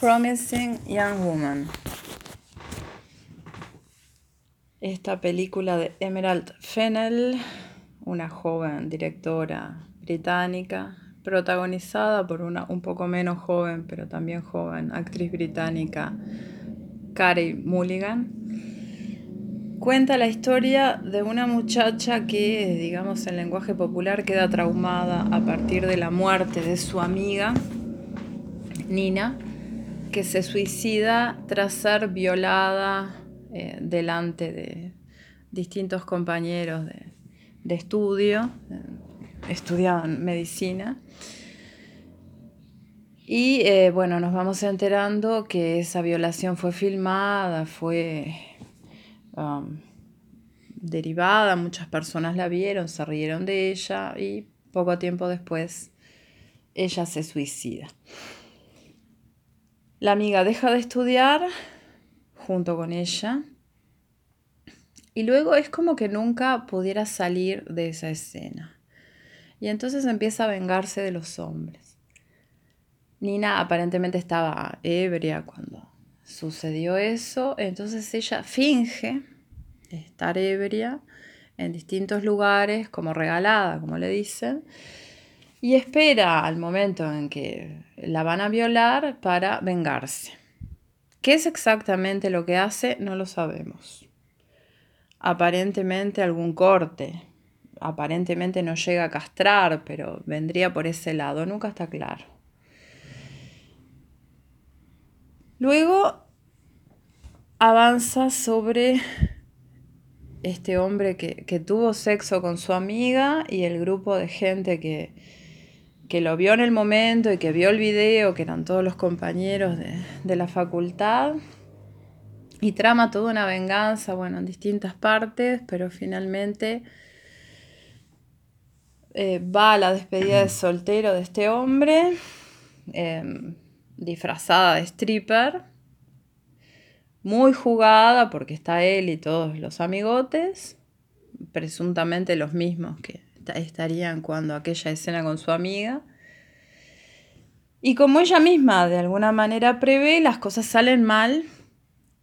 Promising Young Woman. Esta película de Emerald Fennell, una joven directora británica, protagonizada por una un poco menos joven, pero también joven actriz británica, Carey Mulligan, cuenta la historia de una muchacha que, digamos en lenguaje popular, queda traumada a partir de la muerte de su amiga, Nina, que se suicida tras ser violada eh, delante de distintos compañeros de, estudio, eh, estudiaban medicina. Y eh, bueno, nos vamos enterando que esa violación fue filmada, fue um, derivada, muchas personas la vieron, se rieron de ella y poco tiempo después ella se suicida. La amiga deja de estudiar junto con ella y luego es como que nunca pudiera salir de esa escena. Y entonces empieza a vengarse de los hombres. Nina aparentemente estaba ebria cuando sucedió eso, entonces ella finge estar ebria en distintos lugares, como regalada, como le dicen, y espera al momento en que la van a violar para vengarse. ¿Qué es exactamente lo que hace? No lo sabemos. Aparentemente algún corte, aparentemente no llega a castrar, pero vendría por ese lado, nunca está claro. Luego avanza sobre este hombre que, que, tuvo sexo con su amiga y el grupo de gente que, que lo vio en el momento y que vio el video, que eran todos los compañeros de, la facultad, y trama toda una venganza, bueno, en distintas partes, pero finalmente eh, va a la despedida de soltero de este hombre, em, disfrazada de stripper, muy jugada porque está él y todos los amigotes, presuntamente los mismos que estarían cuando aquella escena con su amiga. Y como ella misma de alguna manera prevé, las cosas salen mal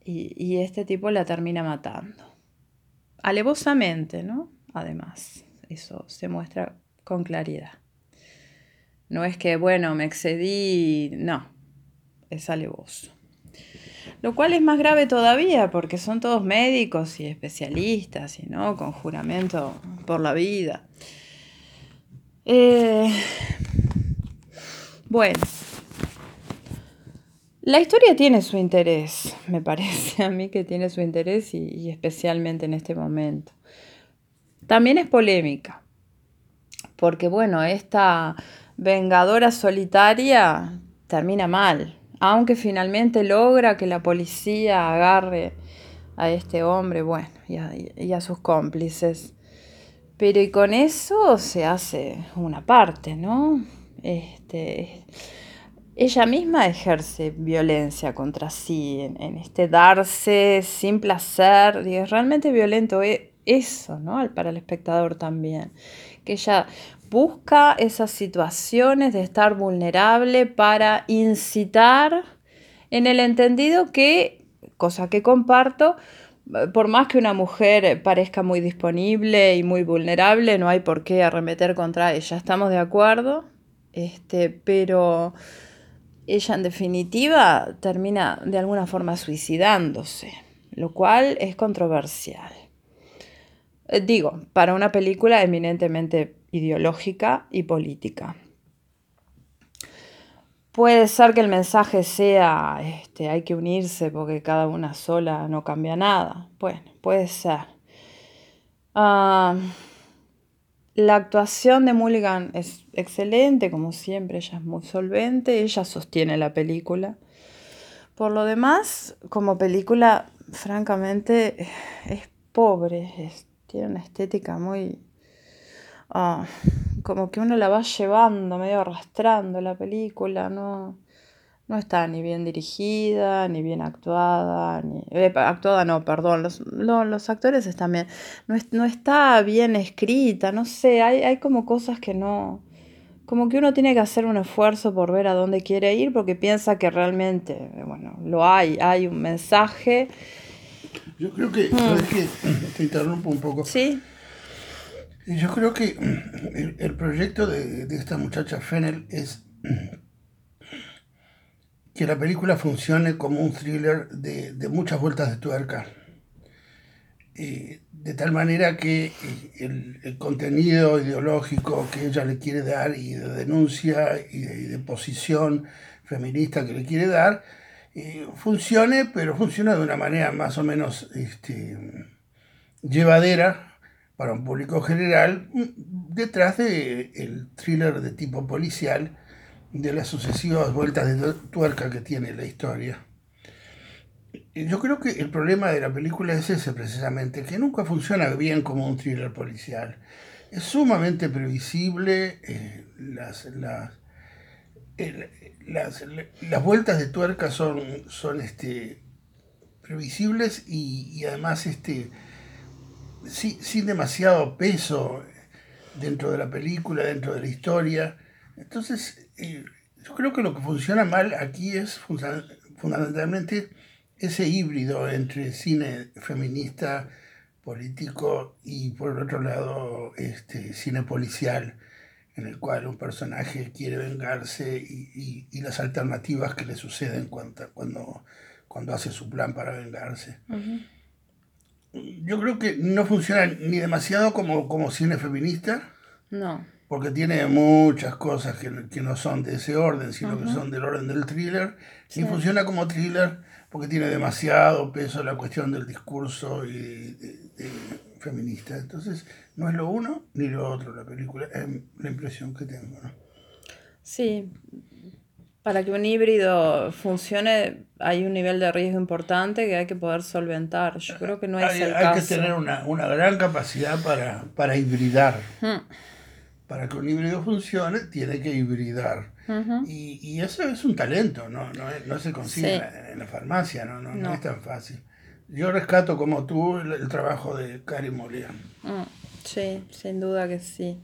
y, este tipo la termina matando. Alevosamente, ¿no? Además, eso se muestra con claridad. No es que, bueno, me excedí, no, es alevoso. Lo cual es más grave todavía porque son todos médicos y especialistas y no con juramento por la vida. Eh, bueno, la historia tiene su interés, me parece a mí que tiene su interés y, especialmente en este momento. También es polémica, porque bueno, esta vengadora solitaria termina mal, aunque finalmente logra que la policía agarre a este hombre, bueno, y a, sus cómplices. Pero y con eso se hace una parte, ¿no? Este, ella misma ejerce violencia contra sí, en, este darse sin placer, y es realmente violento e, eso, ¿no? Para el espectador también. Que ella busca esas situaciones de estar vulnerable para incitar en el entendido que, cosa que comparto, por más que una mujer parezca muy disponible y muy vulnerable, no hay por qué arremeter contra ella. Estamos de acuerdo, este, pero ella en definitiva termina de alguna forma suicidándose, lo cual es controversial. Eh, digo, para una película eminentemente ideológica y política. Puede ser que el mensaje sea, este, hay que unirse porque cada una sola no cambia nada. Bueno, puede ser. La actuación de Mulligan es excelente, como siempre, ella es muy solvente, ella sostiene la película. Por lo demás, como película, francamente, es pobre, tiene una estética muy, Ah, como que uno la va llevando, medio arrastrando la película, no, no está ni bien dirigida, ni bien actuada, ni... Eh, actuada no, perdón, los, los actores están bien, no, no, está bien escrita, no sé, hay, hay como cosas que no, como que uno tiene que hacer un esfuerzo por ver a dónde quiere ir porque piensa que realmente, bueno, lo hay, hay un mensaje. Yo creo que, mm. te interrumpo un poco. Sí. Yo creo que el, proyecto de, de, esta muchacha Fennel es que la película funcione como un thriller de, de muchas vueltas de tuerca. Eh, de tal manera que el, el, contenido ideológico que ella le quiere dar y de denuncia y de, posición feminista que le quiere dar, eh, funcione, pero funciona de una manera más o menos este, llevadera para un público general, detrás del el thriller de tipo policial de las sucesivas vueltas de tuerca que tiene la historia. Yo creo que el problema de la película es ese precisamente, que nunca funciona bien como un thriller policial. Es sumamente previsible, eh, las, las, las, vueltas de tuerca son, son este, previsibles y, además este, sin demasiado peso dentro de la película, dentro de la historia. Entonces, eh, yo creo que lo que funciona mal aquí es fundamentalmente ese híbrido entre cine feminista, político y por otro lado este, cine policial, en el cual un personaje quiere vengarse y, las alternativas que le suceden cuando, cuando, cuando hace su plan para vengarse. Yo creo que no funciona ni demasiado como, como cine feminista. No. Porque tiene muchas cosas que, no son de ese orden, sino que son del orden del thriller. Ni funciona como thriller porque tiene demasiado peso la cuestión del discurso y feminista. Entonces, no es lo uno ni lo otro la película, es la impresión que tengo. ¿no? Sí, para que un híbrido funcione hay un nivel de riesgo importante que hay que poder solventar. Yo creo que no es hay, el hay que tener una, gran capacidad para, para hibridar. Hmm. Para que un híbrido funcione, tiene que hibridar y, y, eso es un talento, no, no, no se consigue en, la, farmacia, no, no, no, es tan fácil. Yo rescato como tú el, trabajo de Cari Molián. Mm, sí, sin duda que sí.